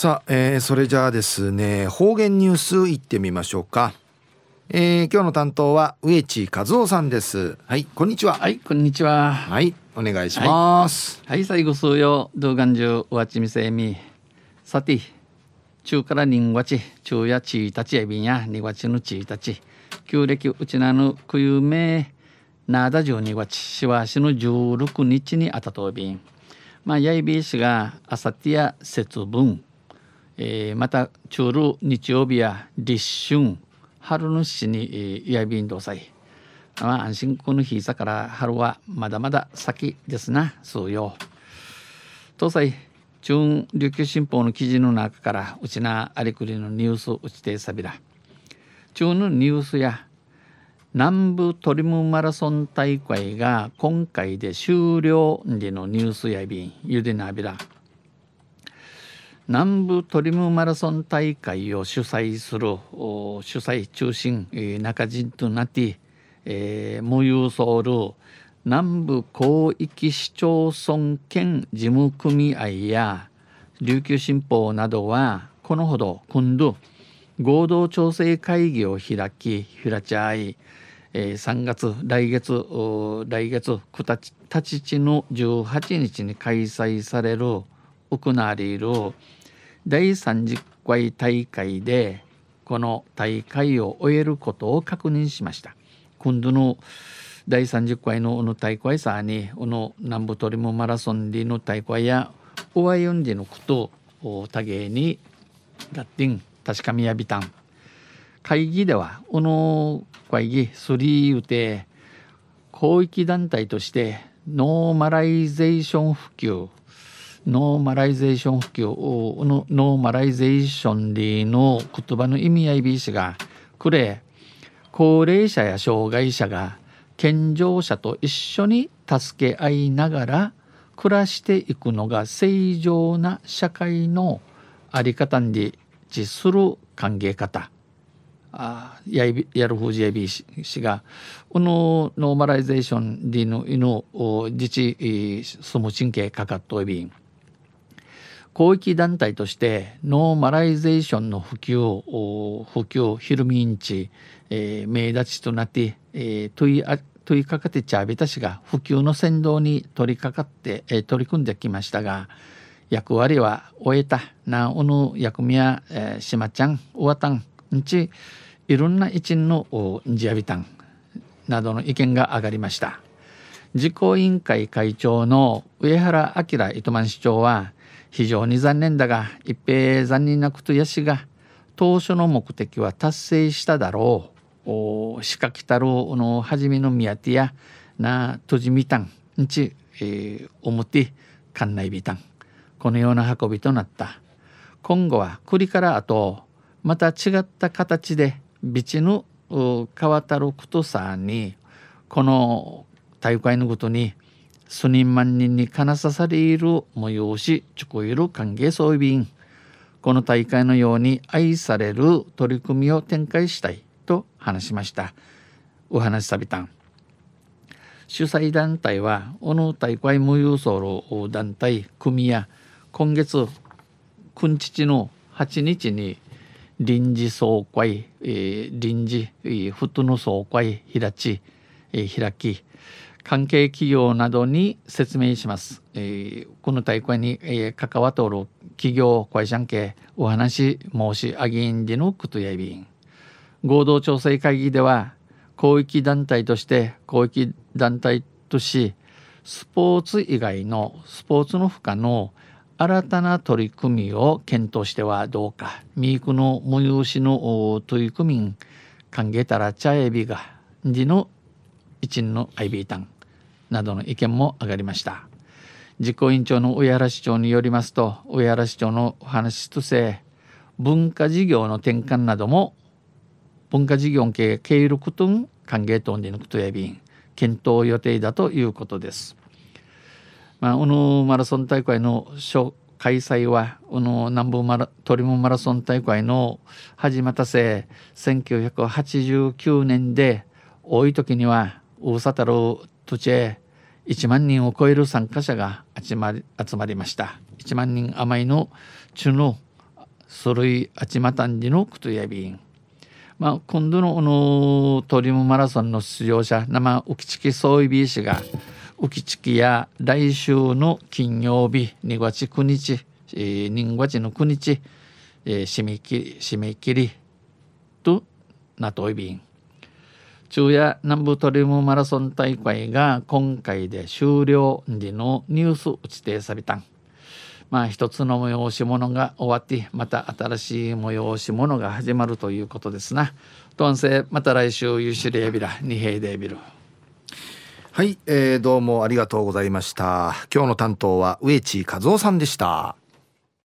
さあ、えー、それじゃあですね方言ニュースいってみましょうか、えー、今日の担当は植地和夫さんです。はいこんにちは。はいこんにちは。はいお願いします。はい、はい、最後数曜動画中おわちみせみ。さて中から人わち。中やちたちやびんや。にわちのちたち。旧暦うちなぬくゆめなだ12月しわしの16日にあたとびん。まあやいびしがあさってや節分、えー、また中る日曜日や立春春のしに、えー、やびんどさい。まあ安心この日さから春はまだまだ先ですな。そうよ。東西中琉球新報の記事の中からうちなありくりのニュースうちてさびら。中のニュースや南部トリムマラソン大会が今回で終了でのニュースやびんゆでなびら。南部トリムマラソン大会を主催する主催中心、中人となって、えー、無有ソウル南部広域市町村兼事務組合や琉球新報などはこのほど今度合同調整会議を開き開ちゃい、えー、3月来月来月たちちの18日に開催される行われる第30回大会でこの大会を終えることを確認しました。今度の第30回のの大会さにこの南部トリムマラソンでの大会やおわよんでのことを多芸にガッティン確かみやびたん会議ではこの会議スリー言うて広域団体としてノーマライゼーション普及ノーマライゼーション普及のノーマライゼーションでの言葉の意味合いびしがくれ高齢者や障害者が健常者と一緒に助け合いながら暮らしていくのが正常な社会のあり方に致する歓迎方。あややるふうじやびしがこのノーマライゼーションでのの自治住む神経かかっといびん。広域団体としてノーマライゼーションの普及を普及ヒルミンチ、えー、名立ちとなって、えー、問いあ問いかかってちゃびたしが普及の先導に取り掛かって、えー、取り組んできましたが役割は終えた。なおの役目や、えー、しまちゃんおわたんんちいろんな一員のんじやびたんなどの意見が上がりました。実行委員会会長の上原明糸満市長は非常に残念だが一平残念なことやしが当初の目的は達成しただろう。仕掛けたるの初めの宮手やなとじみたんんち、えー、表館内びたん。このような運びとなった。今後は栗からあとまた違った形でビチの変わったることさにこの大会のことに数人万人にかなさされる催しちょこいる歓迎装備員この大会のように愛される取り組みを展開したいと話しました。お話しさびたん。主催団体はこの大会無郵送の団体組や今月9日の8日に臨時総会、えー、臨時、えー、フットの総会開、えー、開き関係企業などに説明します。えー、この大会に、えー、関わっておる企業会社系お話申し上げんでのことやびん。合同調整会議では広域団体として広域団体としスポーツ以外のスポーツの負荷の新たな取り組みを検討してはどうかミークの催しの取り組み歓迎たら茶エビがじの一の IB タンなどの意見も上がりました。実行委員長の上原市長によりますと上原市長のお話として文化事業の転換なども文化事業系経営ことん歓迎等に抜くとやびん検討予定だということです。まあ、このマラソン大会の開催はこの南部マラトリモマラソン大会の始まったせ1989年で多い時には大里る土地へ1万人を超える参加者が集まり集まりました。1万人余りの中の書類あちまたんじのくとやびん。まあ今度のこのトリムマラソンの出場者生浮きチキソイビー氏が浮きチキや来週の金曜日2月9日、えー、2月の9日、えー、締め切り締め切りとなといびん。昼夜南部トリウムマラソン大会が今回で終了時のニュース打ちてさびたん。まあ一つの催し物が終わってまた新しい催し物が始まるということですな。とんせまた来週ゆしれビラ二平でビル。はい、えー、どうもありがとうございました。今日の担当は植地和夫さんでした。